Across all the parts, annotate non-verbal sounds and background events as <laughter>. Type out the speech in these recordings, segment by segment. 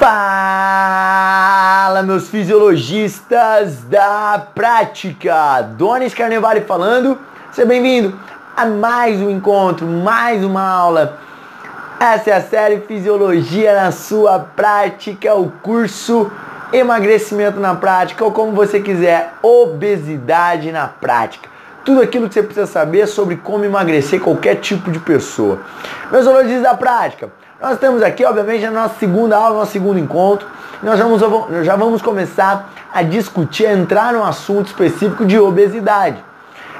Fala, meus fisiologistas da prática! Donis Carnevale falando. Seja bem-vindo a mais um encontro, mais uma aula. Essa é a série Fisiologia na sua prática, o curso Emagrecimento na prática, ou como você quiser, obesidade na prática. Tudo aquilo que você precisa saber sobre como emagrecer qualquer tipo de pessoa. Meus fisiologistas da prática, nós estamos aqui, obviamente, na nossa segunda aula, nosso segundo encontro. Nós vamos, já vamos começar a discutir, a entrar no assunto específico de obesidade.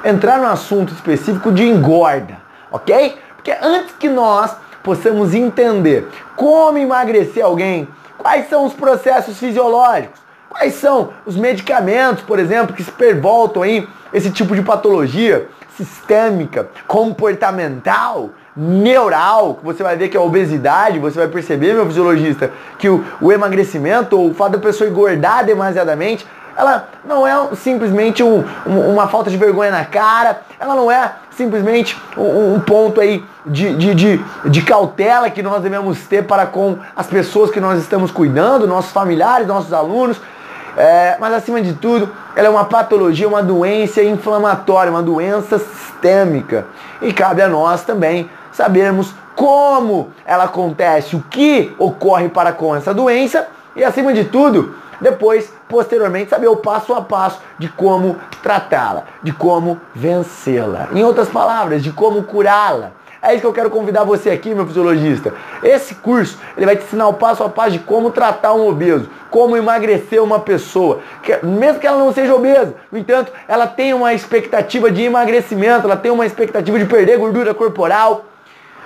Entrar no assunto específico de engorda, ok? Porque antes que nós possamos entender como emagrecer alguém, quais são os processos fisiológicos, quais são os medicamentos, por exemplo, que se pervoltam aí esse tipo de patologia sistêmica, comportamental, neural, que você vai ver que é a obesidade, você vai perceber, meu fisiologista, que o, o emagrecimento ou o fato da pessoa engordar demasiadamente, ela não é simplesmente um, um, uma falta de vergonha na cara, ela não é simplesmente um, um ponto aí de, de, de, de, cautela que nós devemos ter para com as pessoas que nós estamos cuidando, nossos familiares, nossos alunos, é, mas acima de tudo, ela é uma patologia, uma doença inflamatória, uma doença sistêmica. E cabe a nós também sabermos como ela acontece, o que ocorre para com essa doença e acima de tudo, depois, posteriormente, saber o passo a passo de como tratá-la, de como vencê-la. Em outras palavras, de como curá-la. É isso que eu quero convidar você aqui, meu fisiologista. Esse curso, ele vai te ensinar o passo a passo de como tratar um obeso, como emagrecer uma pessoa, que, mesmo que ela não seja obesa. No entanto, ela tem uma expectativa de emagrecimento, ela tem uma expectativa de perder gordura corporal.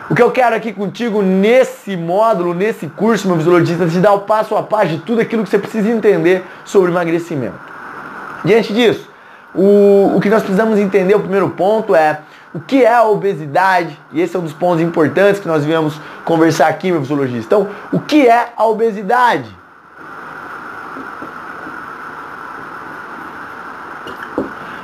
O que eu quero aqui contigo nesse módulo, nesse curso, meu fisiologista, é te dar o passo a passo de tudo aquilo que você precisa entender sobre emagrecimento. Diante disso, o, o que nós precisamos entender, o primeiro ponto é o que é a obesidade, e esse é um dos pontos importantes que nós viemos conversar aqui, meu fisiologista. Então, o que é a obesidade?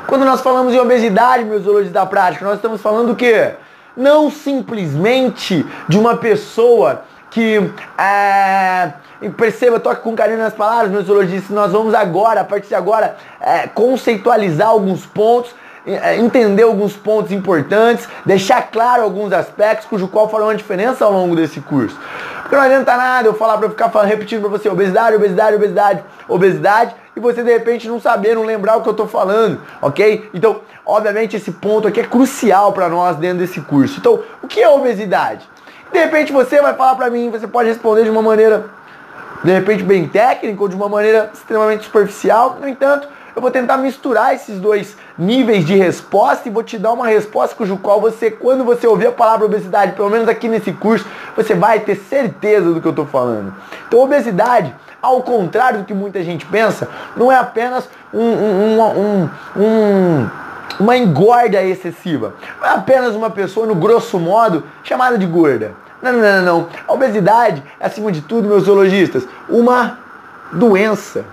Quando nós falamos em obesidade, meus fisiologistas da prática, nós estamos falando do quê? Não simplesmente de uma pessoa que é, perceba, toque com carinho nas palavras, meus fisiologistas, nós vamos agora, a partir de agora, é, conceitualizar alguns pontos entender alguns pontos importantes, deixar claro alguns aspectos cujo qual farão a diferença ao longo desse curso. Porque não adianta nada eu falar para ficar falando, repetindo para você obesidade, obesidade, obesidade, obesidade e você de repente não saber, não lembrar o que eu estou falando, ok? Então, obviamente esse ponto aqui é crucial para nós dentro desse curso. Então, o que é obesidade? De repente você vai falar para mim, você pode responder de uma maneira de repente bem técnica ou de uma maneira extremamente superficial. No entanto, eu vou tentar misturar esses dois níveis de resposta e vou te dar uma resposta cujo qual você, quando você ouvir a palavra obesidade, pelo menos aqui nesse curso, você vai ter certeza do que eu estou falando. Então, obesidade, ao contrário do que muita gente pensa, não é apenas um, um, um, um uma engorda excessiva. Não é apenas uma pessoa, no grosso modo, chamada de gorda. Não, não, não, não. A obesidade acima de tudo, meus zoologistas, uma doença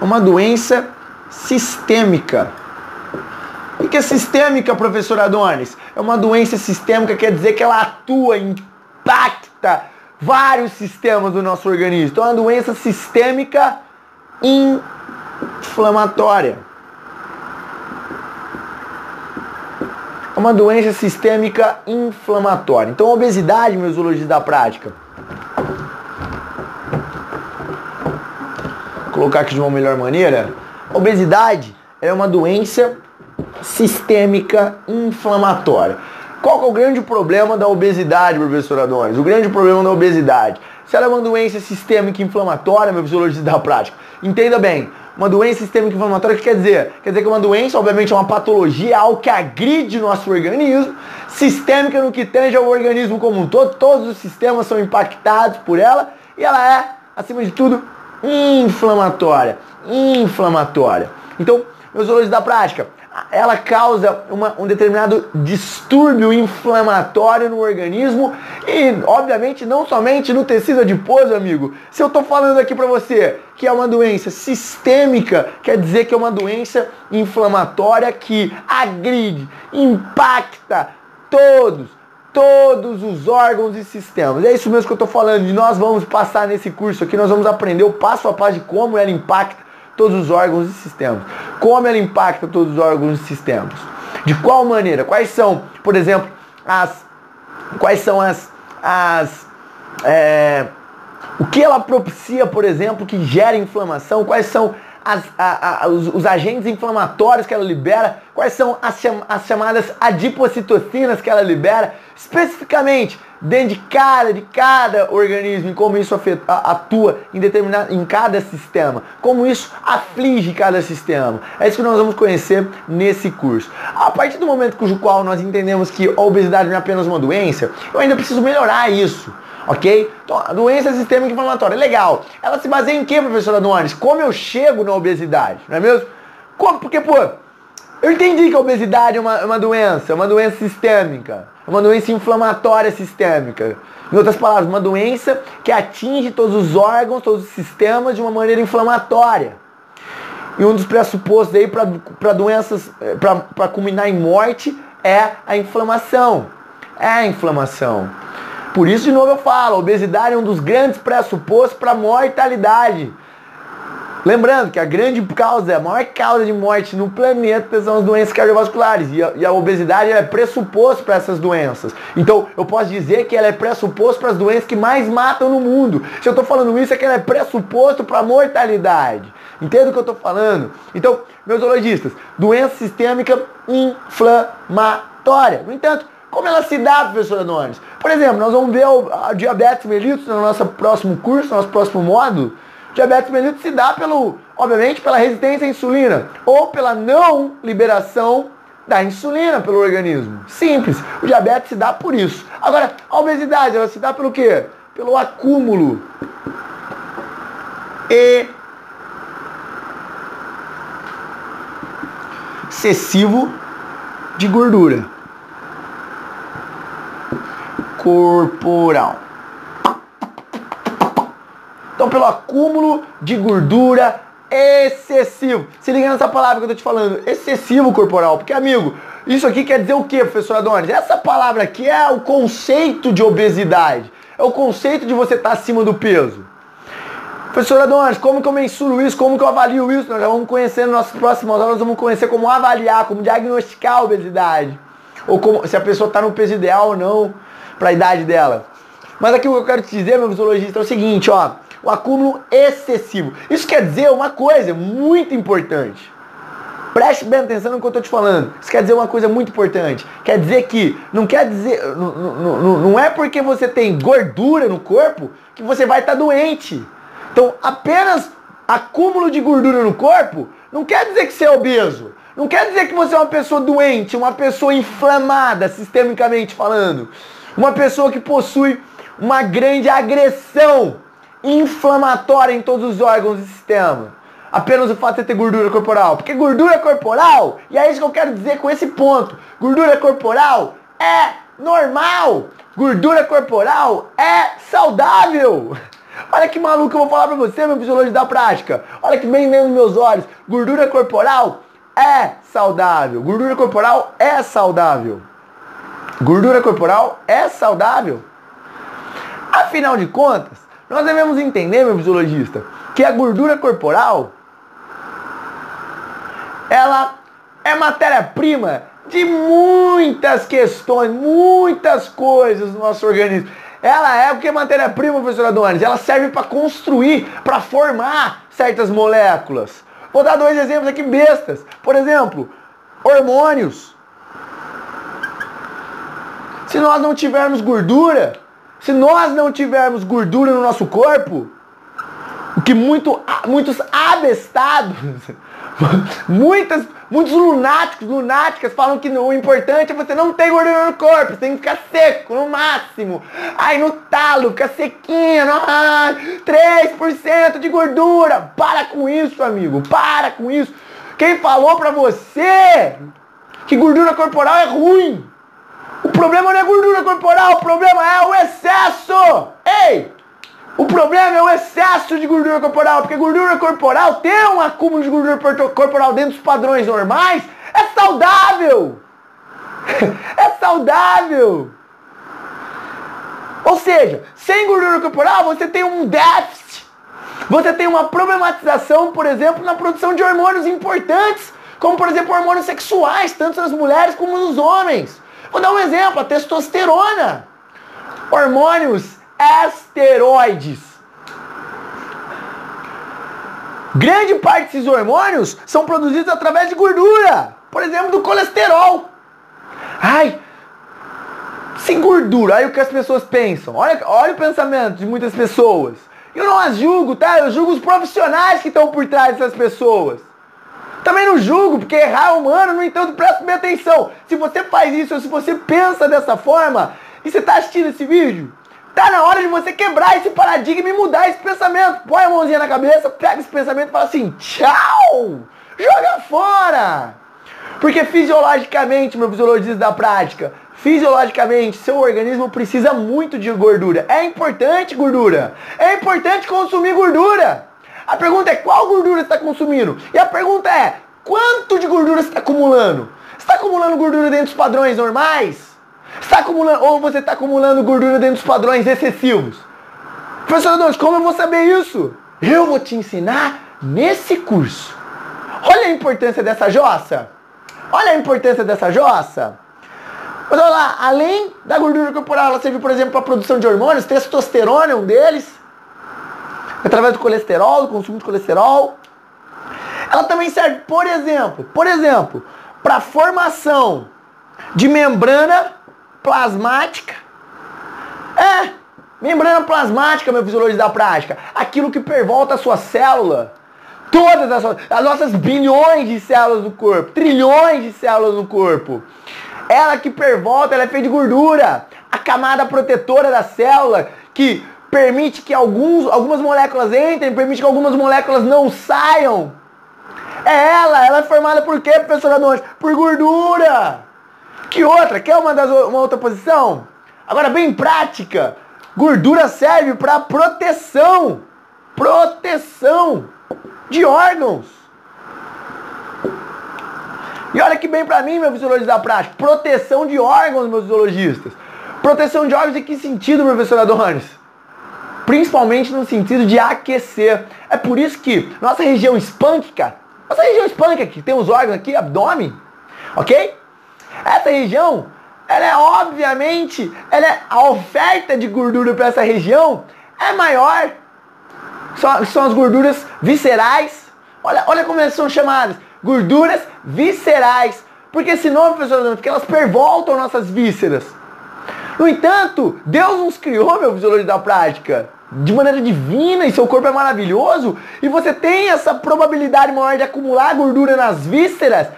uma doença sistêmica. O que é sistêmica, professor Adonis? É uma doença sistêmica, quer dizer que ela atua, impacta vários sistemas do nosso organismo. Então é uma doença sistêmica inflamatória. É uma doença sistêmica inflamatória. Então a obesidade, meus zoologistas da prática, colocar aqui de uma melhor maneira, obesidade é uma doença sistêmica inflamatória. Qual é o grande problema da obesidade, professor Adonis? O grande problema da obesidade. Se ela é uma doença sistêmica inflamatória, meu fisiologista da prática, entenda bem, uma doença sistêmica inflamatória, o que quer dizer? Quer dizer que uma doença, obviamente, é uma patologia, algo que agride nosso organismo, sistêmica no que tange ao organismo como um todo, todos os sistemas são impactados por ela, e ela é, acima de tudo, inflamatória. Inflamatória. Então, meus olhos da prática, ela causa uma, um determinado distúrbio inflamatório no organismo e, obviamente, não somente no tecido adiposo, amigo. Se eu estou falando aqui para você que é uma doença sistêmica, quer dizer que é uma doença inflamatória que agride, impacta todos, todos os órgãos e sistemas. É isso mesmo que eu estou falando. E nós vamos passar nesse curso aqui, nós vamos aprender o passo a passo de como ela impacta todos os órgãos e sistemas. Como ela impacta todos os órgãos e sistemas. De qual maneira? Quais são, por exemplo, as. Quais são as. as é, o que ela propicia, por exemplo, que gera inflamação? Quais são as, a, a, os, os, agentes inflamatórios que ela libera, quais são as, as chamadas adipocitocinas que ela libera, especificamente dentro de cada, de cada organismo, e como isso afeta, atua em, determinado, em cada sistema, como isso aflige cada sistema. É isso que nós vamos conhecer nesse curso. A partir do momento cujo qual nós entendemos que a obesidade não é apenas uma doença, eu ainda preciso melhorar isso ok? Então, a doença sistêmica inflamatória, legal. Ela se baseia em que, professora Nunes? Como eu chego na obesidade, não é mesmo? Como? Porque, pô, eu entendi que a obesidade é uma, é uma doença, é uma doença sistêmica, é uma doença inflamatória sistêmica. Em outras palavras, uma doença que atinge todos os órgãos, todos os sistemas de uma maneira inflamatória. E um dos pressupostos aí para doenças, eh, para culminar em morte, é a inflamação. É a inflamação. Por isso, de novo, eu falo, a obesidade é um dos grandes pressupostos para mortalidade. Lembrando que a grande causa, a maior causa de morte no planeta são as doenças cardiovasculares. E a, e a obesidade é pressuposto para essas doenças. Então, eu posso dizer que ela é pressuposto para as doenças que mais matam no mundo. Se eu estou falando isso, é que ela é pressuposto para a mortalidade. Entende o que eu estou falando? Então, meus zoologistas, doença sistêmica inflamatória. No entanto, como ela se dá, professora Nunes? Por exemplo, nós vamos ver a diabetes mellitus no nosso próximo curso, no nosso próximo módulo. Diabetes mellitus se dá pelo, obviamente, pela resistência à insulina ou pela não liberação da insulina pelo organismo. Simples. O diabetes se dá por isso. Agora, a obesidade, ela se dá pelo quê? Pelo acúmulo excessivo de gordura corporal. Então, pelo acúmulo de gordura excessivo. Se liga nessa palavra que eu tô te falando, excessivo corporal. Porque, amigo, isso aqui quer dizer o que, professor Adonis? Essa palavra aqui é o conceito de obesidade. É o conceito de você estar tá acima do peso. Professor Adonis, como que eu mensuro isso? Como que eu avalio isso? Nós já vamos conhecer nas nossas próximas aulas, nós vamos conhecer como avaliar, como diagnosticar a obesidade. Ou como, se a pessoa está no peso ideal ou não para a idade dela. Mas aqui o que eu quero te dizer, meu fisiologista, é o seguinte, ó, o acúmulo excessivo. Isso quer dizer uma coisa muito importante. Preste bem atenção no que eu estou te falando. Isso quer dizer uma coisa muito importante. Quer dizer que não quer dizer, não, não, não é porque você tem gordura no corpo que você vai estar tá doente. Então, apenas acúmulo de gordura no corpo não quer dizer que você é obeso. Não quer dizer que você é uma pessoa doente, uma pessoa inflamada, sistemicamente falando. Uma pessoa que possui uma grande agressão inflamatória em todos os órgãos do sistema. Apenas o fato de ter gordura corporal. Porque gordura corporal, e é isso que eu quero dizer com esse ponto, gordura corporal é normal. Gordura corporal é saudável. <laughs> Olha que maluco eu vou falar pra você, meu fisiologista da prática. Olha que bem dos meus olhos. Gordura corporal é saudável. Gordura corporal é saudável. Gordura corporal é saudável? Afinal de contas, nós devemos entender, meu fisiologista, que a gordura corporal ela é matéria-prima de muitas questões, muitas coisas no nosso organismo. Ela é o que é matéria-prima, professora Adonis? Ela serve para construir, para formar certas moléculas. Vou dar dois exemplos aqui bestas. Por exemplo, hormônios. Se nós não tivermos gordura, se nós não tivermos gordura no nosso corpo, o que muito, muitos abestados, <laughs> muitas, muitos lunáticos, lunáticas falam que o importante é você não ter gordura no corpo, você tem que ficar seco no máximo. Aí no talo, fica sequinha, ah, 3% de gordura. Para com isso, amigo, para com isso. Quem falou pra você que gordura corporal é ruim? O problema não é gordura corporal, o problema é o excesso. Ei! O problema é o excesso de gordura corporal, porque gordura corporal tem um acúmulo de gordura corporal dentro dos padrões normais, é saudável. <laughs> É saudável. Ou seja, sem gordura corporal você tem um déficit. Você tem uma problematização, por exemplo, na produção de hormônios importantes, como por exemplo hormônios sexuais, tanto nas mulheres como nos homens. Vou dar um exemplo, a testosterona. Hormônios esteroides. Grande parte desses hormônios são produzidos através de gordura. Por exemplo, do colesterol. Ai, sem gordura. Aí o que as pessoas pensam. Olha, olha o pensamento de muitas pessoas. Eu não as julgo, tá? Eu julgo os profissionais que estão por trás dessas pessoas. Também não julgo, porque errar é humano, no entanto, presta bem atenção. Se você faz isso, ou se você pensa dessa forma, e você está assistindo esse vídeo, tá na hora de você quebrar esse paradigma e mudar esse pensamento. Põe a mãozinha na cabeça, pega esse pensamento e fala assim, tchau! Joga fora! Porque fisiologicamente, meu fisiologista da prática, fisiologicamente, seu organismo precisa muito de gordura. É importante gordura. É importante consumir gordura. A pergunta é qual gordura você está consumindo? E a pergunta é quanto de gordura você está acumulando? Está acumulando gordura dentro dos padrões normais? Está acumulando ou você está acumulando gordura dentro dos padrões excessivos? Professor Adões, como eu vou saber isso? Eu vou te ensinar nesse curso. Olha a importância dessa jossa. Olha a importância dessa jossa. Mas olha lá, além da gordura corporal, ela serve, por exemplo, para a produção de hormônios, testosterona é um deles, através do colesterol, do consumo de colesterol. Ela também serve, por exemplo, por exemplo, para formação de membrana plasmática. É, membrana plasmática, meu fisiologista da prática. Aquilo que pervolta a sua célula. Todas as, as nossas bilhões de células do corpo, trilhões de células no corpo. Ela que pervolta, ela é feita de gordura. A camada protetora da célula que permite que alguns, algumas moléculas entrem, permite que algumas moléculas não saiam. É ela, ela é formada por quê, professor Adonis? Por gordura. Que outra? Quer uma, das, uma outra posição? Agora, bem prática. Gordura serve para proteção. Proteção de órgãos. E olha que bem para mim, meu fisiologista da prática. Proteção de órgãos, meus fisiologistas. Proteção de órgãos em que sentido, professor Adonis? Principalmente no sentido de aquecer. É por isso que nossa região espânquica, nossa região espânquica, que tem os órgãos aqui, abdômen, ok? Essa região, ela é obviamente, ela é, a oferta de gordura para essa região é maior. São, são as gorduras viscerais. Olha, olha como elas são chamadas gorduras viscerais. Porque esse nome, professor, porque elas pervoltam nossas vísceras. No entanto, Deus nos criou, meu fisiologia da prática, de maneira divina e seu corpo é maravilhoso. E você tem essa probabilidade maior de acumular gordura nas vísceras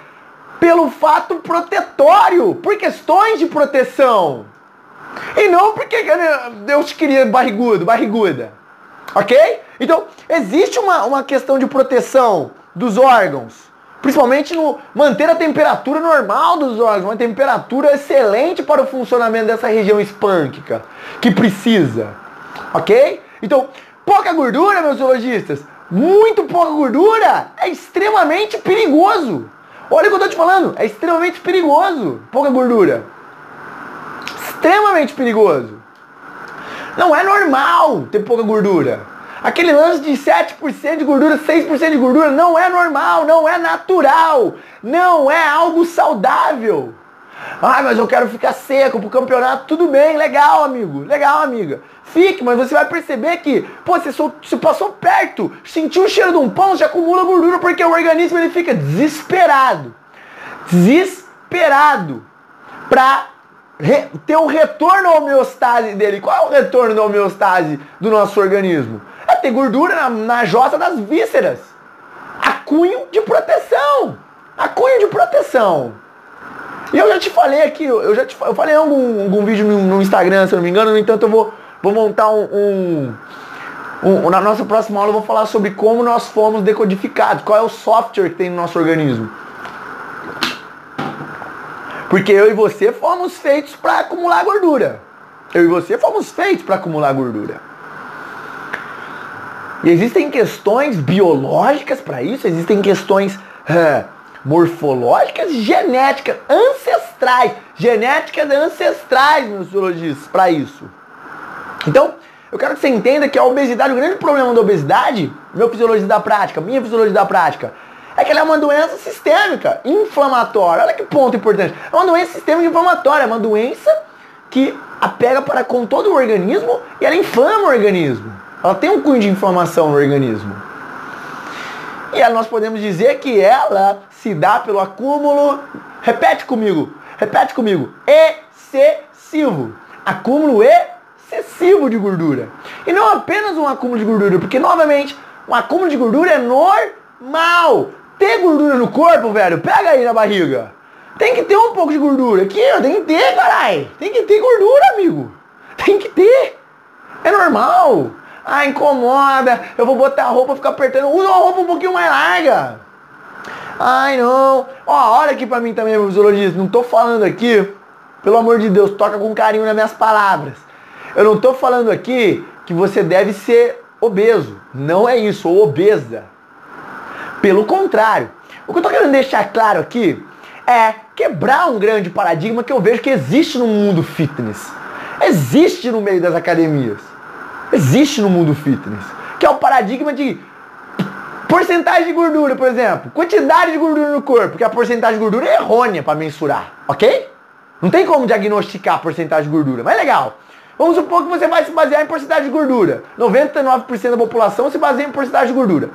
pelo fato protetório, por questões de proteção. E não porque Deus te queria barrigudo, barriguda. Ok? Então, existe uma, uma questão de proteção dos órgãos. Principalmente no manter a temperatura normal dos órgãos, uma temperatura excelente para o funcionamento dessa região espânquica, que precisa. Ok? Então, pouca gordura, meus zoologistas, muito pouca gordura é extremamente perigoso. Olha o que eu estou te falando, é extremamente perigoso, pouca gordura. Extremamente perigoso. Não é normal ter pouca gordura. Aquele lance de 7% de gordura, 6% de gordura não é normal, não é natural, não é algo saudável. Ah, mas eu quero ficar seco pro campeonato. Tudo bem, legal, amigo. Legal, amiga. Fique, mas você vai perceber que, pô, você, você passou perto, sentiu o cheiro de um pão, já acumula gordura porque o organismo ele fica desesperado. Desesperado. Pra re, ter um retorno à homeostase dele. Qual é o retorno da homeostase do nosso organismo? É ter gordura na, na jossa das vísceras. Acunho de proteção. Acunho de proteção. E eu já te falei aqui, eu já te eu falei em algum, algum vídeo no, no, Instagram, se eu não me engano, no entanto eu vou, vou montar um, um, um, Na nossa próxima aula eu vou falar sobre como nós fomos decodificados, qual é o software que tem no nosso organismo. Porque eu e você fomos feitos para acumular gordura. Eu e você fomos feitos para acumular gordura. E existem questões biológicas para isso, existem questões uh, morfológicas genéticas, ancestrais. Genéticas ancestrais, meus biologistas, para isso. Então, eu quero que você entenda que a obesidade, o grande problema da obesidade, meu fisiologia da prática, minha fisiologia da prática, é que ela é uma doença sistêmica, inflamatória. Olha que ponto importante. É uma doença sistêmica inflamatória, é uma doença que apega para com todo o organismo e ela inflama o organismo. Ela tem um cunho de inflamação no organismo. E nós podemos dizer que ela se dá pelo acúmulo, repete comigo, repete comigo, excessivo. Acúmulo excessivo de gordura. E não apenas um acúmulo de gordura, porque novamente, um acúmulo de gordura é normal. Ter gordura no corpo, velho, pega aí na barriga. Tem que ter um pouco de gordura. Aqui, ó, tem que ter, carai. Tem que ter gordura, amigo. Tem que ter. É normal. Ah, incomoda. Eu vou botar a roupa, ficar apertando. Usa uma roupa um pouquinho mais larga. Ai, não. Ó, olha aqui pra mim também, meu fisiologista. Não tô falando aqui, pelo amor de Deus, toca com carinho nas minhas palavras. Eu não tô falando aqui que você deve ser obeso. Não é isso, ou obesa. Pelo contrário. O que eu tô querendo deixar claro aqui é quebrar um grande paradigma que eu vejo que existe no mundo fitness. Existe no meio das academias existe no mundo fitness, que é o paradigma de porcentagem de gordura, por exemplo, quantidade de gordura no corpo, que a porcentagem de gordura é errônea para mensurar, ok? Não tem como diagnosticar a porcentagem de gordura, mas legal. Vamos supor que você vai se basear em porcentagem de gordura. 99% da população se baseia em porcentagem de gordura.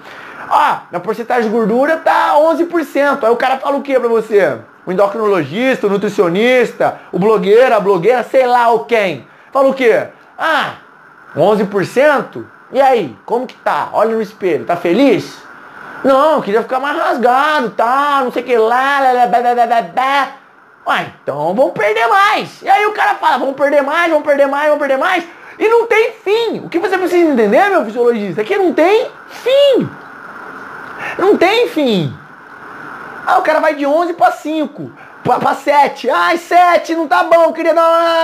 Ah, na porcentagem de gordura tá 11%. Aí o cara fala o que pra você? O endocrinologista, o nutricionista, o blogueiro, a blogueira, sei lá o quem. Fala o quê? Ah, 11%? E aí, como que tá? Olha no espelho, tá feliz? Não, queria ficar mais rasgado, tá, não sei o que lá, lá, lá, lá, lá, lá, lá. Então vamos perder mais. E aí o cara fala, vamos perder mais, vamos perder mais, vamos perder mais. E não tem fim. O que você precisa entender, meu fisiologista, é que não tem fim. Não tem fim. Ah, o cara vai de 11 para 5 pra 7. Ai, 7 não tá bom, queria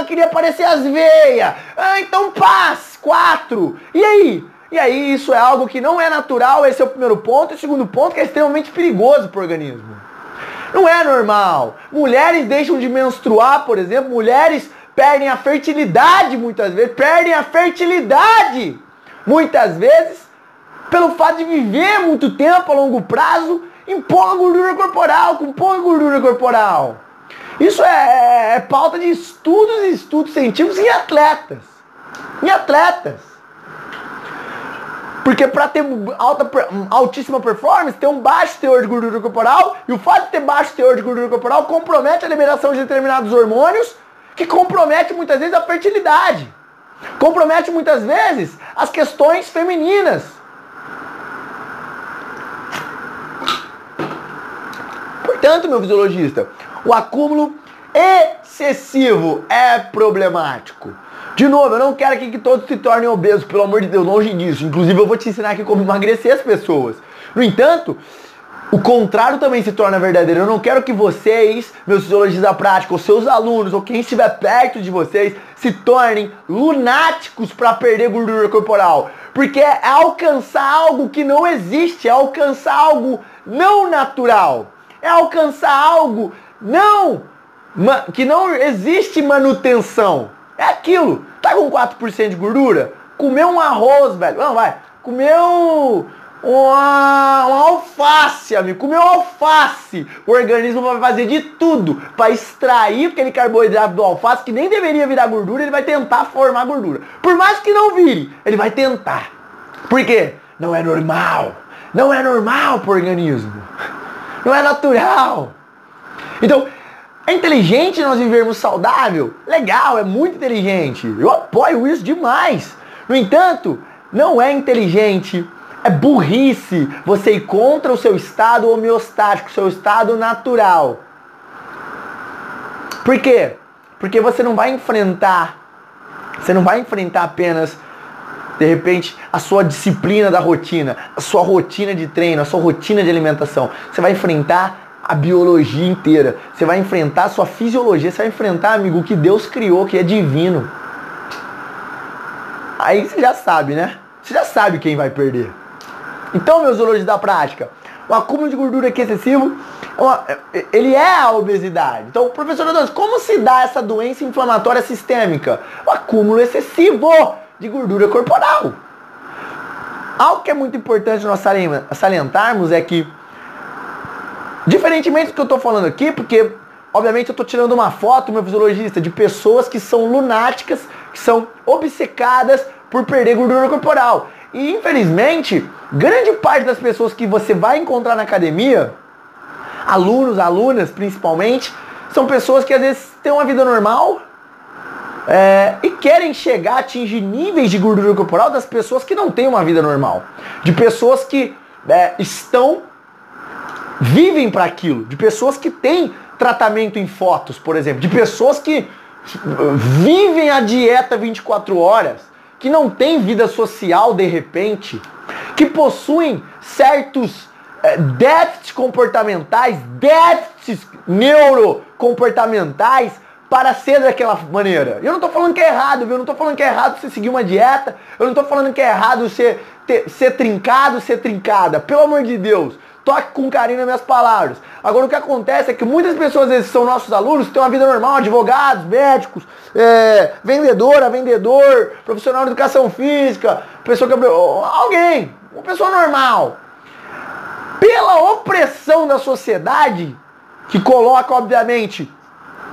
queria aparecer as veias. Ah, então paz, 4. E aí? E aí isso é algo que não é natural, esse é o primeiro ponto. E o segundo ponto que é extremamente perigoso pro organismo. Não é normal. Mulheres deixam de menstruar, por exemplo, mulheres perdem a fertilidade muitas vezes, perdem a fertilidade muitas vezes pelo fato de viver muito tempo a longo prazo em pouca gordura corporal, com pouca gordura corporal. Isso é, é, é pauta de estudos e estudos científicos em atletas. Em atletas. Porque para ter alta, altíssima performance, tem um baixo teor de gordura corporal, e o fato de ter baixo teor de gordura corporal compromete a liberação de determinados hormônios, que compromete muitas vezes a fertilidade. Compromete muitas vezes as questões femininas. Portanto, meu fisiologista, o acúmulo excessivo é problemático. De novo, eu não quero aqui que todos se tornem obesos, pelo amor de Deus, longe disso. Inclusive, eu vou te ensinar aqui como emagrecer as pessoas. No entanto, o contrário também se torna verdadeiro. Eu não quero que vocês, meus fisiologistas da prática, ou seus alunos, ou quem estiver perto de vocês, se tornem lunáticos para perder gordura corporal. Porque é alcançar algo que não existe, é alcançar algo não natural é alcançar algo não que não existe manutenção. É aquilo. Tá com 4% de gordura? Comeu um arroz, velho. Não, vai. Comeu uma, uma alface, amigo. Comeu alface. O organismo vai fazer de tudo para extrair aquele carboidrato do alface que nem deveria virar gordura. Ele vai tentar formar gordura. Por mais que não vire, ele vai tentar. Por quê? Não é normal. Não é normal pro organismo não é natural. Então, é inteligente nós vivermos saudável? Legal, é muito inteligente. Eu apoio isso demais. No entanto, não é inteligente, é burrice você ir contra o seu estado homeostático, seu estado natural. Por quê? Porque você não vai enfrentar, você não vai enfrentar apenas de repente, a sua disciplina da rotina, a sua rotina de treino, a sua rotina de alimentação. Você vai enfrentar a biologia inteira. Você vai enfrentar a sua fisiologia. Você vai enfrentar, amigo, o que Deus criou, que é divino. Aí você já sabe, né? Você já sabe quem vai perder. Então, meus zoologistas da prática, o acúmulo de gordura aqui excessivo, é uma, ele é a obesidade. Então, professor Adolfo, como se dá essa doença inflamatória sistêmica? O acúmulo excessivo de gordura corporal. Algo que é muito importante nós salientarmos é que, diferentemente do que eu estou falando aqui, porque obviamente eu estou tirando uma foto, meu fisiologista, de pessoas que são lunáticas, que são obcecadas por perder gordura corporal. E infelizmente, grande parte das pessoas que você vai encontrar na academia, alunos, alunas principalmente, são pessoas que às vezes têm uma vida normal é, e querem chegar a atingir níveis de gordura corporal das pessoas que não têm uma vida normal. De pessoas que é, estão, vivem para aquilo. De pessoas que têm tratamento em fotos, por exemplo. De pessoas que vivem a dieta 24 horas, que não têm vida social de repente, que possuem certos é, déficits comportamentais, déficits neurocomportamentais para ser daquela maneira. Eu não estou falando que é errado, viu? Eu não estou falando que é errado você seguir uma dieta. Eu não estou falando que é errado você ter, ser trincado, ser trincada. Pelo amor de Deus. Toque com carinho nas minhas palavras. Agora o que acontece é que muitas pessoas, vezes, são nossos alunos, têm uma vida normal, advogados, médicos, é, vendedora, vendedor, profissional de educação física, pessoa que. Alguém, uma pessoa normal. Pela opressão da sociedade, que coloca, obviamente,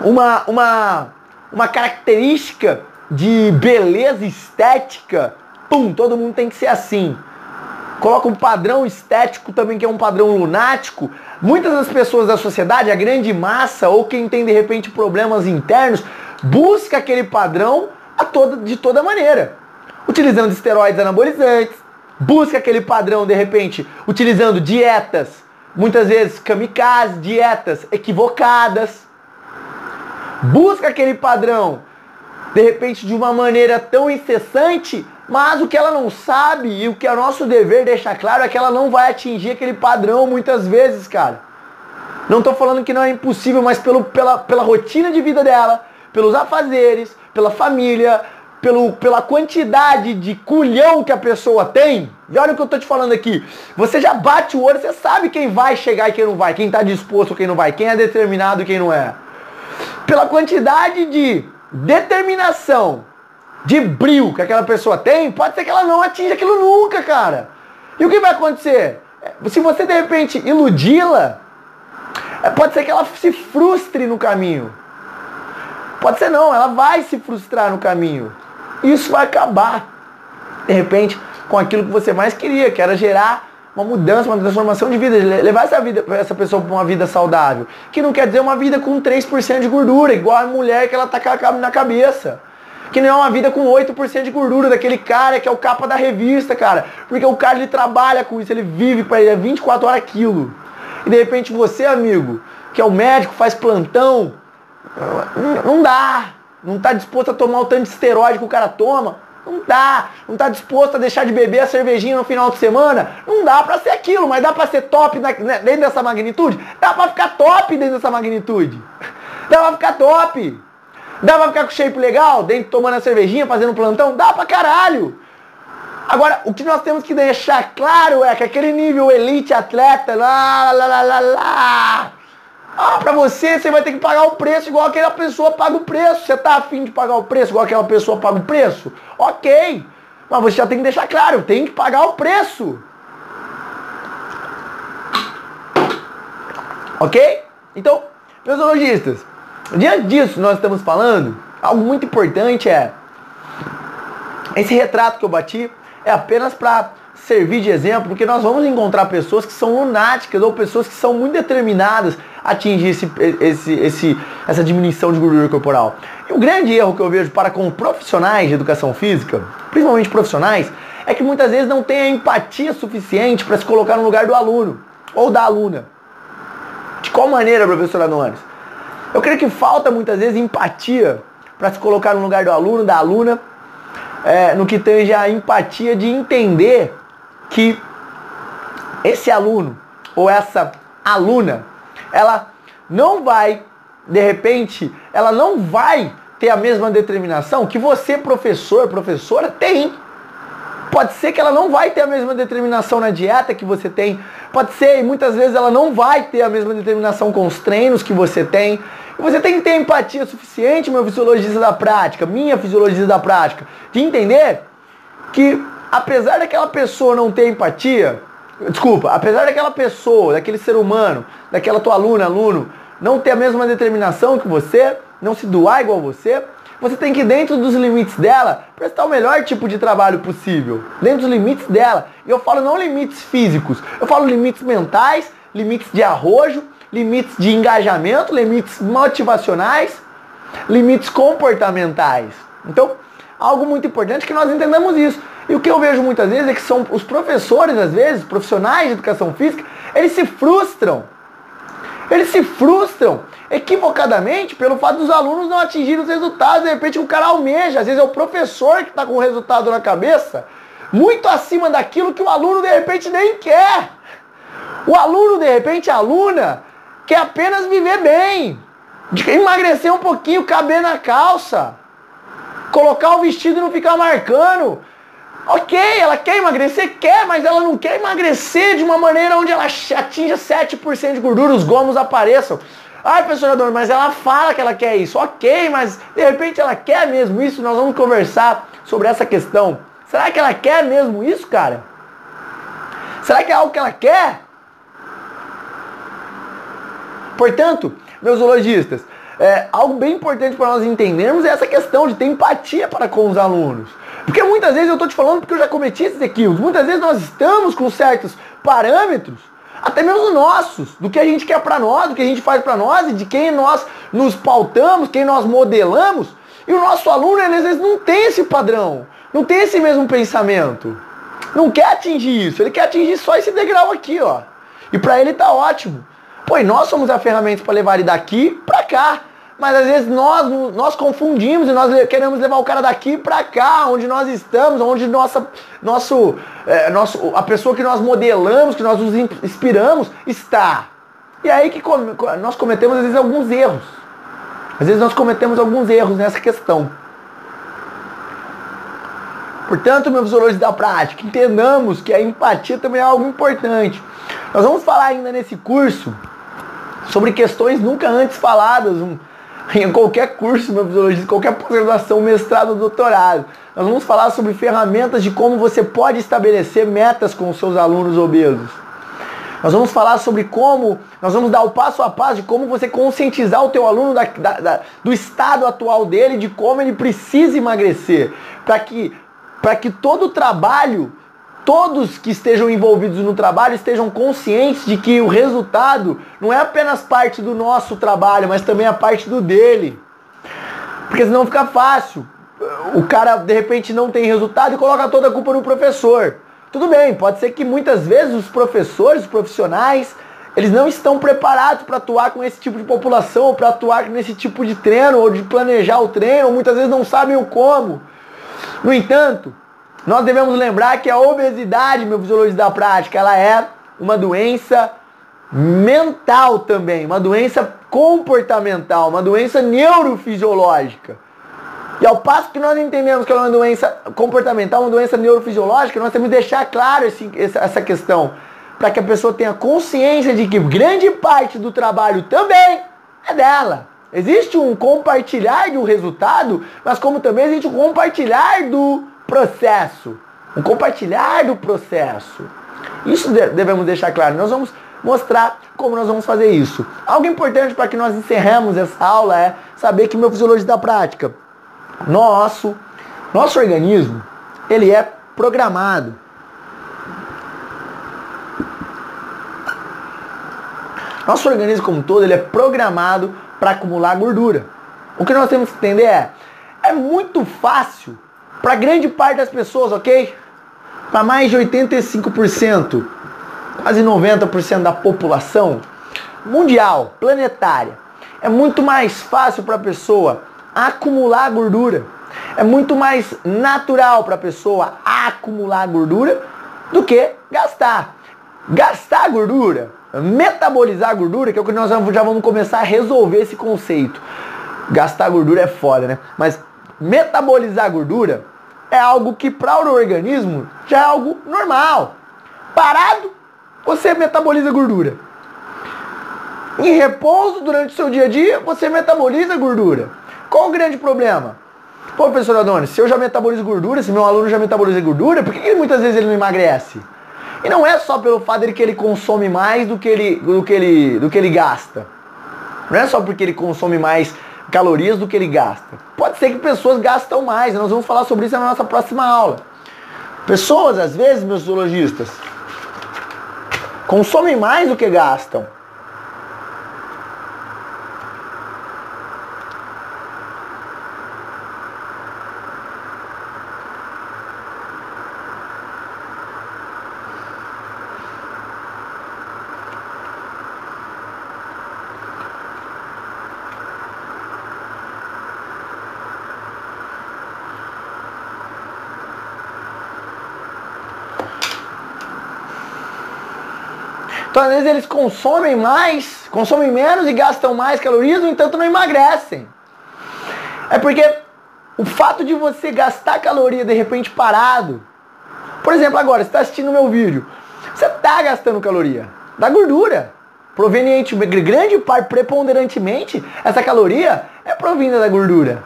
uma, uma, uma característica de beleza estética, pum, todo mundo tem que ser assim. Coloca um padrão estético também que é um padrão lunático. Muitas das pessoas da sociedade, a grande massa, ou quem tem de repente problemas internos, busca aquele padrão a toda, de toda maneira. Utilizando esteroides anabolizantes, busca aquele padrão de repente utilizando dietas, muitas vezes kamikaze, dietas equivocadas busca aquele padrão, de repente de uma maneira tão incessante, mas o que ela não sabe e o que é nosso dever deixar claro é que ela não vai atingir aquele padrão muitas vezes, cara. Não estou falando que não é impossível, mas pelo, pela, pela rotina de vida dela, pelos afazeres, pela família, pelo, pela quantidade de culhão que a pessoa tem. E olha o que eu estou te falando aqui. Você já bate o olho, você sabe quem vai chegar e quem não vai, quem está disposto, quem não vai, quem é determinado e quem não é pela quantidade de determinação, de brilho que aquela pessoa tem, pode ser que ela não atinja aquilo nunca, cara. E o que vai acontecer? Se você de repente iludi-la, é, pode ser que ela se frustre no caminho. Pode ser não, ela vai se frustrar no caminho. Isso vai acabar, de repente, com aquilo que você mais queria, que era gerar uma mudança, uma transformação de vida, levar essa, vida, essa pessoa para uma vida saudável. Que não quer dizer uma vida com 3% de gordura, igual a mulher que ela tá na cabeça. Que não é uma vida com 8% de gordura, daquele cara que é o capa da revista, cara. Porque o cara ele trabalha com isso, ele vive para ele, é 24 horas aquilo. E de repente você, amigo, que é o médico, faz plantão, não dá. Não está disposto a tomar o tanto de esteroide que o cara toma. Não dá. Não está disposto a deixar de beber a cervejinha no final de semana? Não dá para ser aquilo, mas dá para ser top na, né, dentro dessa magnitude? Dá para ficar top dentro dessa magnitude. Dá para ficar top. Dá pra ficar com shape legal, dentro tomando a cervejinha, fazendo plantão? Dá pra caralho. Agora, o que nós temos que deixar claro é que aquele nível elite atleta, lá, lá, lá, lá, lá, ah, pra você, você vai ter que pagar o preço igual aquela pessoa paga o preço. Você tá afim de pagar o preço igual aquela pessoa paga o preço? Ok. Mas você já tem que deixar claro, tem que pagar o preço. Ok? Então, meus lojistas, diante disso nós estamos falando, algo muito importante é esse retrato que eu bati é apenas para servir de exemplo, porque nós vamos encontrar pessoas que são lunáticas ou pessoas que são muito determinadas a atingir esse, esse, esse, essa diminuição de gordura corporal. E o grande erro que eu vejo para com profissionais de educação física, principalmente profissionais, é que muitas vezes não tem a empatia suficiente para se colocar no lugar do aluno ou da aluna. De qual maneira, professor Adonis? Eu creio que falta muitas vezes empatia para se colocar no lugar do aluno, da aluna, é, no que tange a empatia de entender que esse aluno ou essa aluna, ela não vai, de repente, ela não vai ter a mesma determinação que você, professor, professora, tem. Pode ser que ela não vai ter a mesma determinação na dieta que você tem. Pode ser, e muitas vezes ela não vai ter a mesma determinação com os treinos que você tem. E você tem que ter empatia suficiente, meu fisiologista da prática, minha fisiologista da prática, de entender que apesar daquela pessoa não ter empatia, desculpa, apesar daquela pessoa, daquele ser humano, daquela tua aluna, aluno, não ter a mesma determinação que você, não se doar igual você, você tem que, dentro dos limites dela, prestar o melhor tipo de trabalho possível. Dentro dos limites dela. E eu falo não limites físicos, eu falo limites mentais, limites de arrojo, limites de engajamento, limites motivacionais, limites comportamentais. Então, algo muito importante que nós entendamos isso. E o que eu vejo muitas vezes é que são os professores, às vezes, profissionais de educação física, eles se frustram. Eles se frustram equivocadamente pelo fato dos alunos não atingirem os resultados. De repente o cara almeja, às vezes é o professor que está com o resultado na cabeça, muito acima daquilo que o aluno de repente nem quer. O aluno, de repente, a aluna, quer apenas viver bem, <laughs> emagrecer um pouquinho, caber na calça, colocar o vestido e não ficar marcando. Ok, ela quer emagrecer? Quer, mas ela não quer emagrecer de uma maneira onde ela atinja 7% de gordura, os gomos apareçam. Ai, professora Dona, mas ela fala que ela quer isso. Ok, mas de repente ela quer mesmo isso. Nós vamos conversar sobre essa questão. Será que ela quer mesmo isso, cara? Será que é algo que ela quer? Portanto, meus zoologistas, é, algo bem importante para nós entendermos é essa questão de ter empatia para com os alunos. Porque muitas vezes eu estou te falando porque eu já cometi esses equívocos. Muitas vezes nós estamos com certos parâmetros até mesmo nossos, do que a gente quer para nós, do que a gente faz para nós e de quem nós nos pautamos, quem nós modelamos. E o nosso aluno, ele, às vezes, não tem esse padrão, não tem esse mesmo pensamento. Não quer atingir isso, ele quer atingir só esse degrau aqui, ó. E para ele tá ótimo. E nós somos a ferramenta para levar ele daqui para cá. Mas às vezes nós, nós confundimos e nós queremos levar o cara daqui para cá, onde nós estamos, onde nossa, nosso, é, nosso, a pessoa que nós modelamos, que nós nos inspiramos, está. E aí que nós cometemos às vezes alguns erros. Às vezes nós cometemos alguns erros nessa questão. Portanto, meus valores da prática, entendamos que a empatia também é algo importante. Nós vamos falar ainda nesse curso sobre questões nunca antes faladas, um, em qualquer curso de fisiologia, qualquer pós-graduação, mestrado, doutorado. Nós vamos falar sobre ferramentas de como você pode estabelecer metas com os seus alunos obesos. Nós vamos falar sobre como, nós vamos dar o passo a passo de como você conscientizar o teu aluno da, da, da, do estado atual dele, de como ele precisa emagrecer, para que, que todo o trabalho todos que estejam envolvidos no trabalho estejam conscientes de que o resultado não é apenas parte do nosso trabalho, mas também a parte do dele. Porque senão fica fácil. O cara de repente não tem resultado e coloca toda a culpa no professor. Tudo bem, pode ser que muitas vezes os professores, os profissionais, eles não estão preparados para atuar com esse tipo de população, ou para atuar nesse tipo de treino, ou de planejar o treino, ou muitas vezes não sabem o como. No entanto, nós devemos lembrar que a obesidade, meu fisiologista da prática, ela é uma doença mental também, uma doença comportamental, uma doença neurofisiológica. E ao passo que nós entendemos que ela é uma doença comportamental, uma doença neurofisiológica, nós temos que deixar claro esse, essa questão, para que a pessoa tenha consciência de que grande parte do trabalho também é dela. Existe um compartilhar do resultado, mas como também existe um compartilhar do processo, um compartilhar do processo. Isso devemos deixar claro. Nós vamos mostrar como nós vamos fazer isso. Algo importante para que nós encerremos essa aula é saber que meu fisiologista da prática, nosso, nosso organismo, ele é programado. Nosso organismo como um todo, ele é programado para acumular gordura. O que nós temos que entender é, é muito fácil para grande parte das pessoas, ok? Para mais de 85%, quase 90% da população mundial, planetária, é muito mais fácil para a pessoa acumular gordura. É muito mais natural para a pessoa acumular gordura do que gastar. Gastar gordura, metabolizar gordura, que é o que nós já vamos começar a resolver esse conceito. Gastar gordura é foda, né? Mas metabolizar gordura é algo que para o organismo já é algo normal. Parado, você metaboliza gordura. Em repouso durante o seu dia a dia, você metaboliza gordura. Qual o grande problema? Pô, professor Adonis, se eu já metabolizo gordura, se meu aluno já metaboliza gordura, por que, que muitas vezes ele não emagrece? E não é só pelo fato dele que ele consome mais do que ele, do que ele, do que ele gasta. Não é só porque ele consome mais calorias do que ele gasta. Pode ser que pessoas gastam mais, nós vamos falar sobre isso na nossa próxima aula. Pessoas, às vezes, meus zoologistas, consomem mais do que gastam. Então, às vezes, eles consomem mais, consomem menos e gastam mais calorias, no entanto, não emagrecem. É porque o fato de você gastar caloria de repente parado. Por exemplo, agora, você está assistindo meu vídeo. Você está gastando caloria da gordura. Proveniente, grande parte, preponderantemente, essa caloria é provinda da gordura.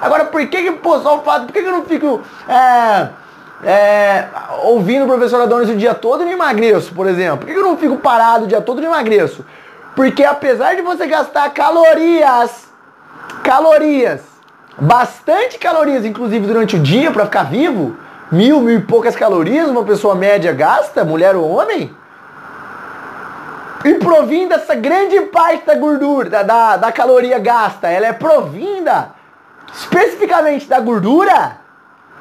Agora, por que, que pô, só o fato, por que, que eu não fico. É, é, ouvindo o professor Adonis o dia todo e não emagreço, por exemplo? Por que eu não fico parado o dia todo e não emagreço? Porque apesar de você gastar calorias, calorias, bastante calorias, inclusive durante o dia para ficar vivo, mil, mil e poucas calorias uma pessoa média gasta, mulher ou homem, e provinda essa grande parte da gordura, da, da, da caloria gasta, ela é provinda especificamente da gordura,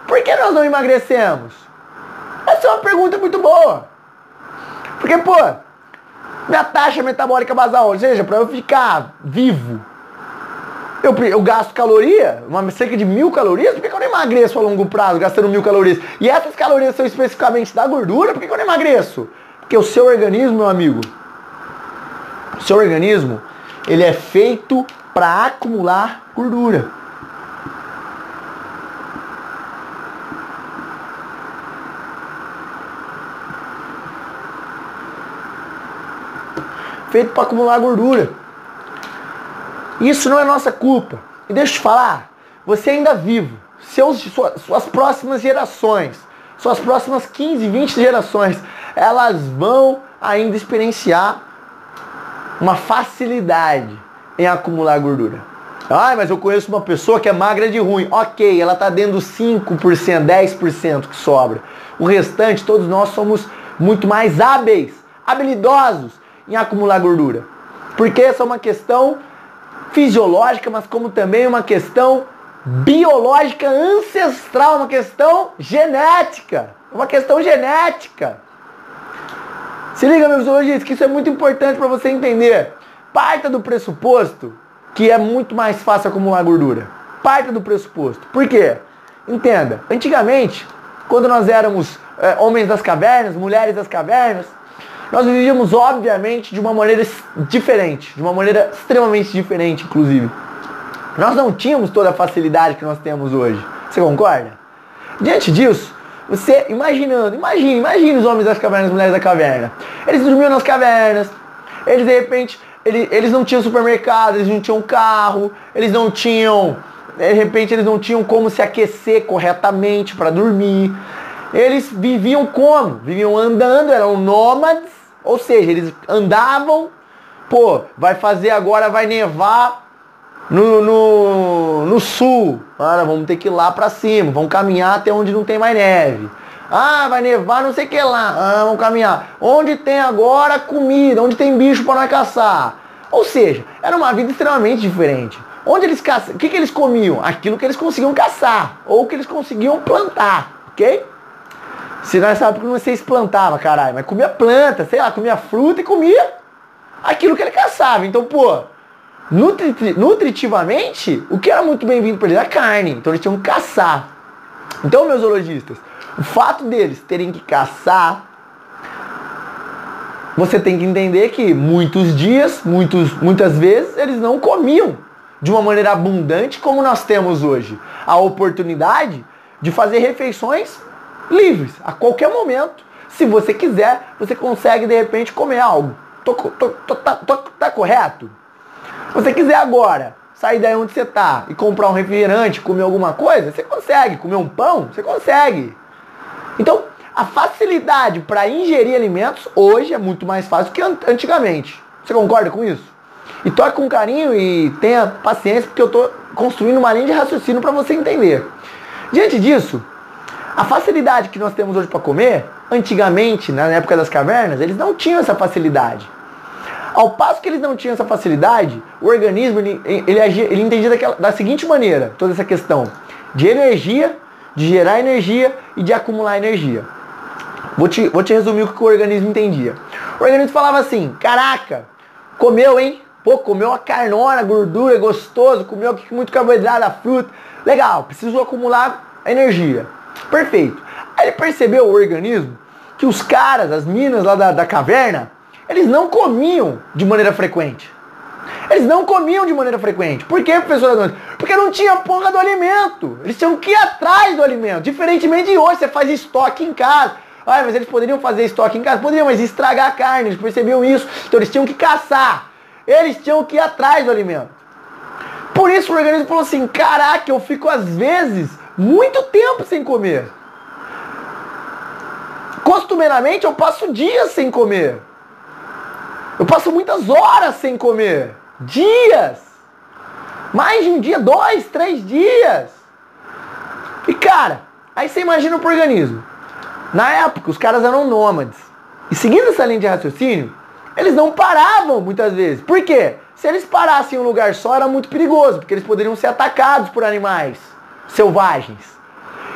por que nós não emagrecemos? Essa é uma pergunta muito boa. Porque, pô, minha taxa metabólica basal, ou seja, para eu ficar vivo, eu, eu, gasto caloria, uma cerca de mil calorias, por que, que eu não emagreço a longo prazo, gastando mil calorias? E essas calorias são especificamente da gordura, por que, que eu não emagreço? Porque o seu organismo, meu amigo, o seu organismo, ele é feito para acumular gordura. Feito para acumular gordura. Isso não é nossa culpa. E deixa eu te falar, você ainda vivo, seus, suas, suas próximas gerações, suas próximas 15, 20 gerações, elas vão ainda experienciar uma facilidade em acumular gordura. Ah, mas eu conheço uma pessoa que é magra de ruim. Ok, ela está dentro dos 5%, 10% que sobra. O restante, todos nós somos muito mais hábeis, habilidosos em acumular gordura. Porque essa é uma questão fisiológica, mas como também uma questão biológica ancestral, uma questão genética. Uma questão genética. Se liga, meus zoologistas, que isso é muito importante para você entender. Parta do pressuposto que é muito mais fácil acumular gordura. Parta do pressuposto. Por quê? Entenda, antigamente, quando nós éramos é, homens das cavernas, mulheres das cavernas, nós vivíamos, obviamente, de uma maneira diferente, de uma maneira extremamente diferente, inclusive. Nós não tínhamos toda a facilidade que nós temos hoje. Você concorda? Diante disso, você imaginando, imagine, imagine os homens das cavernas, as mulheres da caverna. Eles dormiam nas cavernas, eles de repente, eles, eles não tinham supermercado, eles não tinham carro, eles não tinham, de repente eles não tinham como se aquecer corretamente para dormir. Eles viviam como? Viviam andando, eram nômades, ou seja, eles andavam, pô, vai fazer agora, vai nevar no, no, no sul. Cara, vamos ter que ir lá pra cima, vamos caminhar até onde não tem mais neve. Ah, vai nevar não sei o que lá. Ah, vamos caminhar. Onde tem agora comida, onde tem bicho para nós caçar. Ou seja, era uma vida extremamente diferente. Onde eles caçam, o que, que eles comiam? Aquilo que eles conseguiam caçar ou que eles conseguiam plantar, ok? Se sabemos que vocês plantavam, caralho, mas comia planta, sei lá, comia fruta e comia aquilo que ele caçava. Então, pô, nutri nutritivamente, o que era muito bem-vindo para eles era carne. Então eles tinham que caçar. Então, meus zoologistas, o fato deles terem que caçar, você tem que entender que muitos dias, muitos, muitas vezes, eles não comiam de uma maneira abundante como nós temos hoje. A oportunidade de fazer refeições livres. A qualquer momento, se você quiser, você consegue de repente comer algo. Tô, tô, tô, tá, tá correto? Se você quiser agora sair daí onde você está e comprar um refrigerante, comer alguma coisa, você consegue. Comer um pão, você consegue. Então, a facilidade para ingerir alimentos hoje é muito mais fácil que antigamente. Você concorda com isso? E toque com carinho e tenha paciência, porque eu estou construindo uma linha de raciocínio para você entender. Diante disso, a facilidade que nós temos hoje para comer, antigamente, na época das cavernas, eles não tinham essa facilidade. Ao passo que eles não tinham essa facilidade, o organismo ele, ele, agia, ele entendia daquela, da seguinte maneira toda essa questão de energia, de gerar energia e de acumular energia. Vou te, vou te resumir o que o organismo entendia. O organismo falava assim: caraca, comeu, hein? Pô, comeu a carnona, gordura, gostoso, comeu muito carboidrato, fruta. Legal, preciso acumular energia. Perfeito. Aí ele percebeu o organismo que os caras, as minas lá da, da caverna, eles não comiam de maneira frequente. Eles não comiam de maneira frequente. Por quê, professor Adonis? Porque não tinha porra do alimento. Eles tinham que ir atrás do alimento. Diferentemente de hoje, você faz estoque em casa. Ah, mas eles poderiam fazer estoque em casa? Poderiam, mas estragar a carne. Eles percebiam isso. Então eles tinham que caçar. Eles tinham que ir atrás do alimento. Por isso o organismo falou assim: caraca, eu fico às vezes muito tempo sem comer. Costumeiramente eu passo dias sem comer. Eu passo muitas horas sem comer. Dias. Mais de um dia, dois, três dias. E cara, aí você imagina o organismo. Na época, os caras eram nômades. E seguindo essa linha de raciocínio, eles não paravam muitas vezes. Por quê? Se eles parassem em um lugar só, era muito perigoso, porque eles poderiam ser atacados por animais selvagens.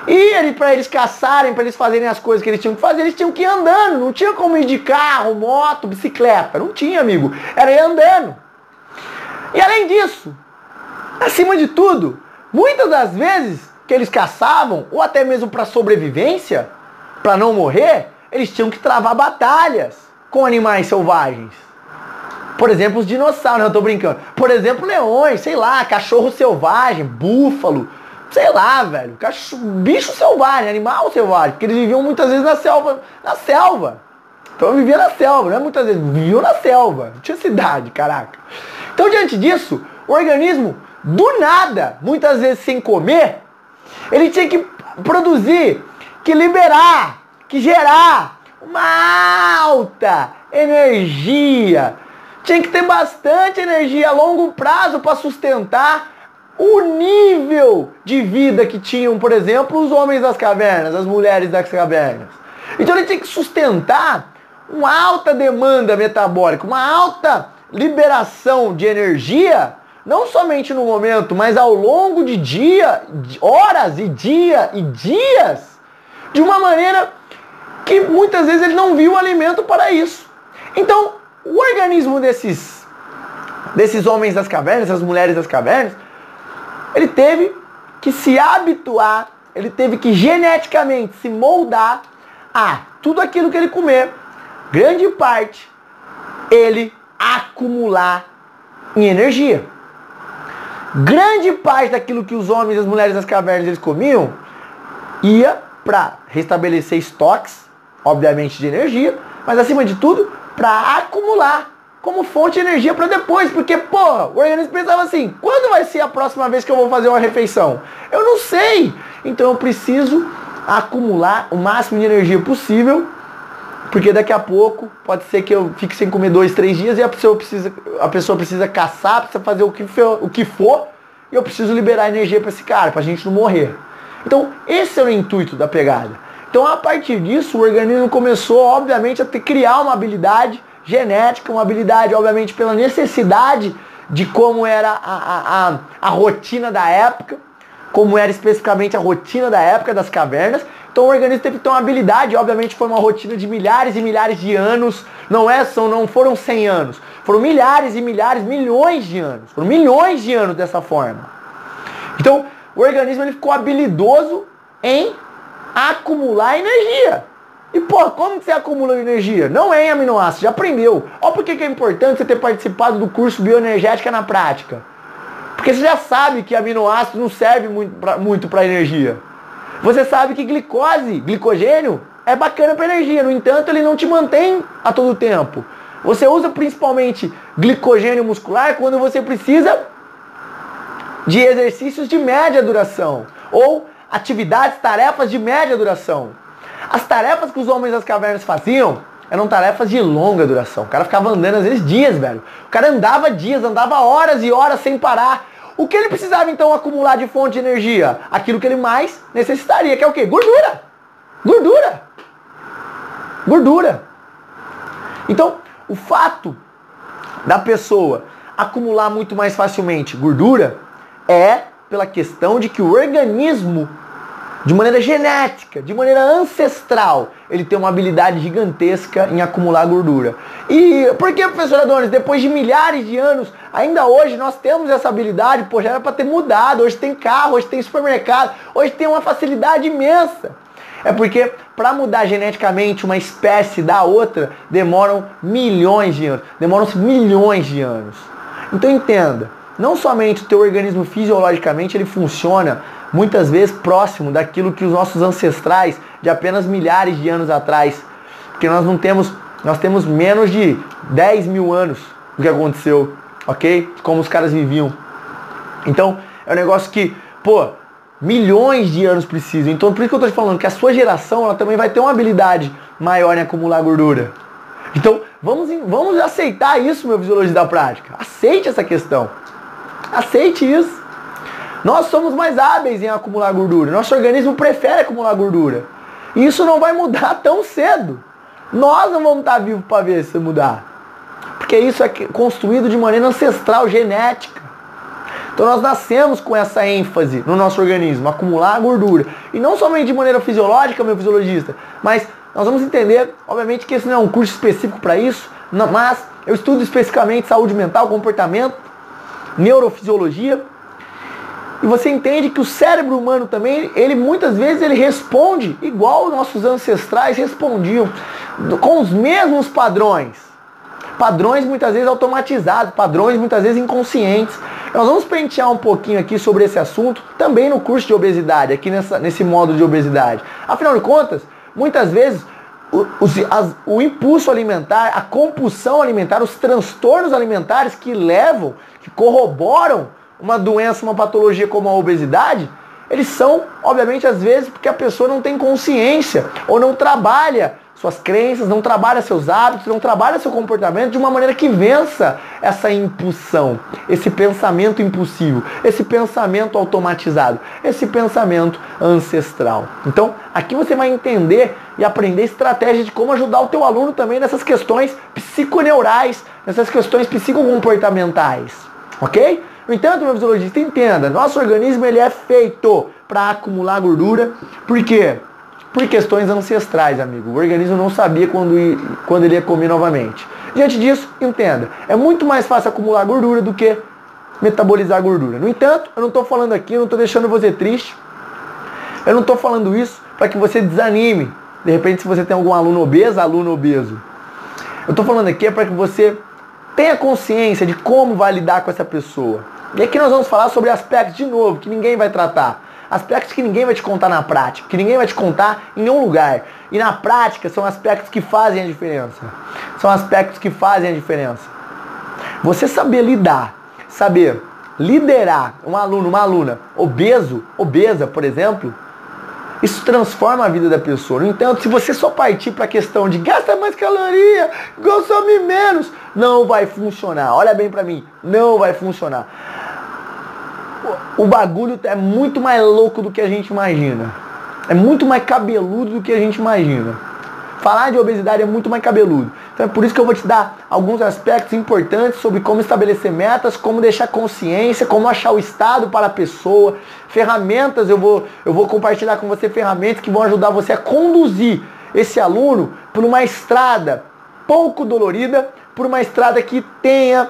E ele, para eles caçarem, para eles fazerem as coisas que eles tinham que fazer, eles tinham que ir andando. Não tinha como ir de carro, moto, bicicleta. Não tinha, amigo. Era ir andando. E além disso, acima de tudo, muitas das vezes que eles caçavam, ou até mesmo para sobrevivência, para não morrer, eles tinham que travar batalhas com animais selvagens. Por exemplo, os dinossauros, eu tô brincando. Por exemplo, leões, sei lá, cachorro selvagem, búfalo, sei lá, velho, cachorro, bicho selvagem, animal selvagem, porque eles viviam muitas vezes na selva, na selva. Então vivia na selva, né? Muitas vezes viviam na selva, não tinha cidade, caraca. Então diante disso, o organismo, do nada, muitas vezes sem comer, ele tinha que produzir, que liberar, que gerar uma alta energia. Tinha que ter bastante energia a longo prazo para sustentar o nível de vida que tinham, por exemplo, os homens das cavernas, as mulheres das cavernas. Então ele tinha que sustentar uma alta demanda metabólica, uma alta liberação de energia, não somente no momento, mas ao longo de dia, horas e dia e dias, de uma maneira que muitas vezes ele não viu alimento para isso. Então, o organismo desses desses homens das cavernas, as mulheres das cavernas, ele teve que se habituar, ele teve que geneticamente se moldar a tudo aquilo que ele comer, grande parte, ele acumular em energia. Grande parte daquilo que os homens e as mulheres das cavernas eles comiam ia para restabelecer estoques, obviamente de energia, mas acima de tudo para acumular como fonte de energia para depois, porque, porra, o organismo pensava assim, quando vai ser a próxima vez que eu vou fazer uma refeição? Eu não sei. Então eu preciso acumular o máximo de energia possível, porque daqui a pouco pode ser que eu fique sem comer dois, três dias e a pessoa precisa, a pessoa precisa caçar, precisa fazer o que for, o que for e eu preciso liberar energia para esse cara, para a gente não morrer. Então, esse é o intuito da pegada. Então, a partir disso, o organismo começou, obviamente, a ter, criar uma habilidade genética, uma habilidade, obviamente, pela necessidade de como era a, a, a, a rotina da época, como era especificamente a rotina da época das cavernas. Então o organismo teve que ter uma habilidade, obviamente foi uma rotina de milhares e milhares de anos, não é, são, não foram 100 anos, foram milhares e milhares, milhões de anos, foram milhões de anos dessa forma. Então o organismo ele ficou habilidoso em acumular energia. E, pô, como você acumula energia? Não é em aminoácidos, já aprendeu. Olha por que é importante você ter participado do curso Bioenergética na prática. Porque você já sabe que aminoácido não serve muito para energia. Você sabe que glicose, glicogênio, é bacana para energia. No entanto, ele não te mantém a todo tempo. Você usa principalmente glicogênio muscular quando você precisa de exercícios de média duração ou atividades, tarefas de média duração. As tarefas que os homens das cavernas faziam eram tarefas de longa duração. O cara ficava andando às vezes dias, velho. O cara andava dias, andava horas e horas sem parar. O que ele precisava então acumular de fonte de energia? Aquilo que ele mais necessitaria, que é o quê? Gordura. Gordura. Gordura. Então, o fato da pessoa acumular muito mais facilmente gordura é pela questão de que o organismo de maneira genética, de maneira ancestral, ele tem uma habilidade gigantesca em acumular gordura. E por que, professor Adonis, depois de milhares de anos, ainda hoje nós temos essa habilidade? Pô, já era para ter mudado. Hoje tem carro, hoje tem supermercado, hoje tem uma facilidade imensa. É porque para mudar geneticamente uma espécie da outra, demoram milhões de anos. Demoram milhões de anos. Então entenda, não somente o teu organismo fisiologicamente ele funciona muitas vezes próximo daquilo que os nossos ancestrais de apenas milhares de anos atrás, porque nós não temos, nós temos menos de 10 mil anos do que aconteceu, ok? De como os caras viviam. Então, é um negócio que, pô, milhões de anos precisam. Então, por isso que eu tô te falando que a sua geração, ela também vai ter uma habilidade maior em acumular gordura. Então, vamos, vamos aceitar isso, meu fisiologista da prática. Aceite essa questão. Aceite isso. Nós somos mais hábeis em acumular gordura. Nosso organismo prefere acumular gordura. E isso não vai mudar <laughs> tão cedo. Nós não vamos estar vivos para ver se mudar. Porque isso é construído de maneira ancestral, genética. Então nós nascemos com essa ênfase no nosso organismo, acumular gordura. E não somente de maneira fisiológica, meu fisiologista, mas nós vamos entender, obviamente que esse não é um curso específico para isso, mas eu estudo especificamente saúde mental, comportamento, neurofisiologia e você entende que o cérebro humano também, ele muitas vezes ele responde igual nossos ancestrais respondiam, com os mesmos padrões. Padrões muitas vezes automatizados, padrões muitas vezes inconscientes. Nós vamos pentear um pouquinho aqui sobre esse assunto, também no curso de obesidade, aqui nessa, nesse modo de obesidade. Afinal de contas, muitas vezes o, as, o impulso alimentar, a compulsão alimentar, os transtornos alimentares que levam, que corroboram uma doença, uma patologia como a obesidade, eles são, obviamente, às vezes, porque a pessoa não tem consciência ou não trabalha suas crenças, não trabalha seus hábitos, não trabalha seu comportamento de uma maneira que vença essa impulsão, esse pensamento impulsivo, esse pensamento automatizado, esse pensamento ancestral. Então, aqui você vai entender e aprender estratégias de como ajudar o teu aluno também nessas questões psiconeurais, nessas questões psicocomportamentais, ok? No entanto, meu fisiologista, entenda, nosso organismo ele é feito para acumular gordura. Por quê? Por questões ancestrais, amigo. O organismo não sabia quando, quando ele ia comer novamente. Diante disso, entenda, é muito mais fácil acumular gordura do que metabolizar gordura. No entanto, eu não estou falando aqui, eu não estou deixando você triste. Eu não estou falando isso para que você desanime. De repente, se você tem algum aluno obeso, aluno obeso. Eu estou falando aqui é para que você tenha consciência de como vai lidar com essa pessoa. E aqui nós vamos falar sobre aspectos de novo que ninguém vai tratar. Aspectos que ninguém vai te contar na prática, que ninguém vai te contar em nenhum lugar. E na prática são aspectos que fazem a diferença. São aspectos que fazem a diferença. Você saber lidar, saber liderar um aluno, uma aluna obeso, obesa, por exemplo, isso transforma a vida da pessoa. No entanto, se você só partir para a questão de gasta mais caloria, consome menos, não vai funcionar. Olha bem para mim, não vai funcionar o bagulho é muito mais louco do que a gente imagina. É muito mais cabeludo do que a gente imagina. Falar de obesidade é muito mais cabeludo. Então é por isso que eu vou te dar alguns aspectos importantes sobre como estabelecer metas, como deixar consciência, como achar o estado para a pessoa, ferramentas, eu vou, eu vou compartilhar com você ferramentas que vão ajudar você a conduzir esse aluno por uma estrada pouco dolorida, por uma estrada que tenha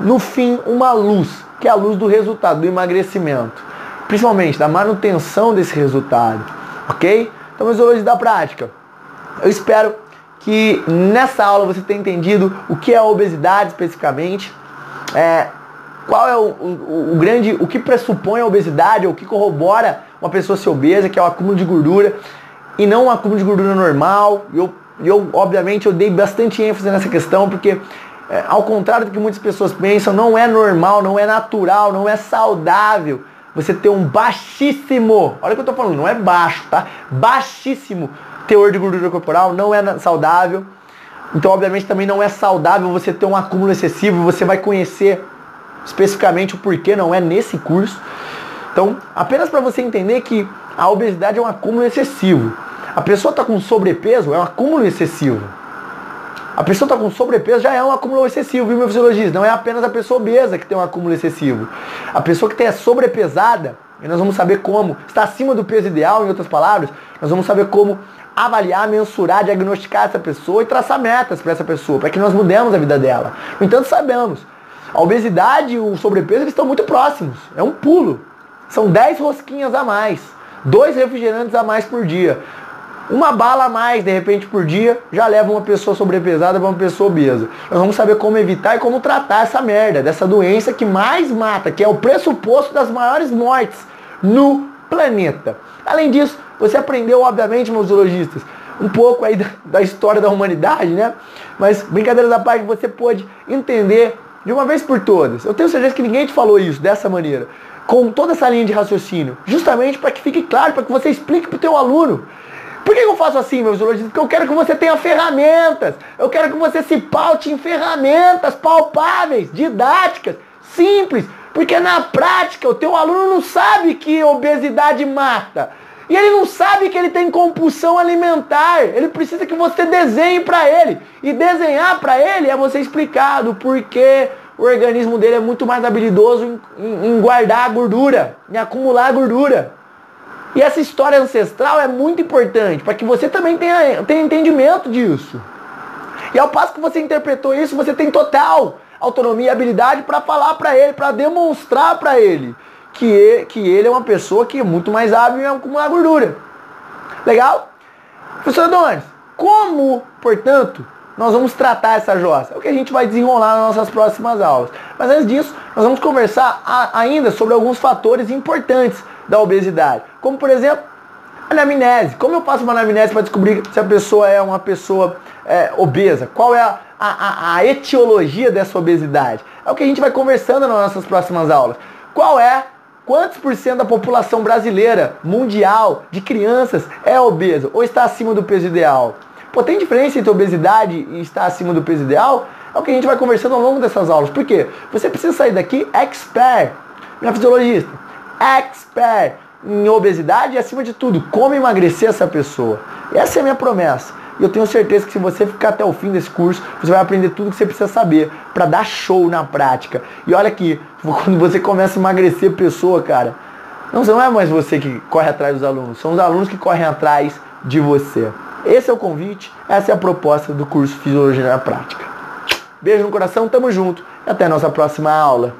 no fim uma luz que é a luz do resultado, do emagrecimento. Principalmente da manutenção desse resultado. Ok? Então, alunos da prática, eu espero que nessa aula você tenha entendido o que é a obesidade especificamente, é, qual é o, o, o, grande, o que pressupõe a obesidade, ou o que corrobora uma pessoa ser obesa, que é o acúmulo de gordura, e não um acúmulo de gordura normal. Eu, eu obviamente, eu dei bastante ênfase nessa questão, porque é, ao contrário do que muitas pessoas pensam, não é normal, não é natural, não é saudável você ter um baixíssimo, olha o que eu tô falando, não é baixo, tá? Baixíssimo teor de gordura corporal, não é saudável. Então, obviamente, também não é saudável você ter um acúmulo excessivo, você vai conhecer especificamente o porquê não é nesse curso. Então, apenas para você entender que a obesidade é um acúmulo excessivo. A pessoa está com sobrepeso, é um acúmulo excessivo. A pessoa está com sobrepeso já é um acúmulo excessivo, viu, meu fisiologista? Não é apenas a pessoa obesa que tem um acúmulo excessivo. A pessoa que tem a sobrepesada, e nós vamos saber como, está acima do peso ideal, em outras palavras, nós vamos saber como avaliar, mensurar, diagnosticar essa pessoa e traçar metas para essa pessoa, para que nós mudemos a vida dela. No entanto, sabemos, a obesidade e o sobrepeso eles estão muito próximos. É um pulo. São 10 rosquinhas a mais, dois refrigerantes a mais por dia. Uma bala a mais, de repente, por dia, já leva uma pessoa sobrepesada para uma pessoa obesa. Nós vamos saber como evitar e como tratar essa merda, dessa doença que mais mata, que é o pressuposto das maiores mortes no planeta. Além disso, você aprendeu, obviamente, meus zoologistas, um pouco aí da, da história da humanidade, né? Mas, brincadeiras à parte, você pode entender de uma vez por todas. Eu tenho certeza que ninguém te falou isso dessa maneira, com toda essa linha de raciocínio, justamente para que fique claro, para que você explique para o teu aluno por que eu faço assim, meus zoologistas? Porque eu quero que você tenha ferramentas. Eu quero que você se paute em ferramentas palpáveis, didáticas, simples. Porque na prática o teu aluno não sabe que obesidade mata. E ele não sabe que ele tem compulsão alimentar. Ele precisa que você desenhe para ele. E desenhar para ele é você explicar do porquê o organismo dele é muito mais habilidoso em, em, em guardar gordura, em acumular gordura. E essa história ancestral é muito importante para que você também tenha, tenha entendimento disso. E ao passo que você interpretou isso, você tem total autonomia e habilidade para falar para ele, para demonstrar para ele que, ele que ele é uma pessoa que é muito mais hábil em acumular gordura. Legal? Professor Adonis, como, portanto, nós vamos tratar essa jossa? É o que a gente vai desenrolar nas nossas próximas aulas. Mas antes disso, nós vamos conversar a, ainda sobre alguns fatores importantes da obesidade. Como, por exemplo, anamnese. Como eu faço uma anamnese para descobrir se a pessoa é uma pessoa é, obesa? Qual é a, a, a etiologia dessa obesidade? É o que a gente vai conversando nas nossas próximas aulas. Qual é Quantos por cento da população brasileira, mundial, de crianças é obesa ou está acima do peso ideal? Pô, tem diferença entre obesidade e estar acima do peso ideal? É o que a gente vai conversando ao longo dessas aulas. Por quê? Você precisa sair daqui expert, minha fisiologista expert em obesidade e acima de tudo, como emagrecer essa pessoa. Essa é a minha promessa. E eu tenho certeza que se você ficar até o fim desse curso, você vai aprender tudo que você precisa saber para dar show na prática. E olha aqui, <laughs> quando você começa a emagrecer pessoa, cara, não, é mais você que corre atrás dos alunos, são os alunos que correm atrás de você. Esse é o convite, essa é a proposta do curso Fisiologia na Prática. Beijo no coração, tamo junto e até a nossa próxima aula.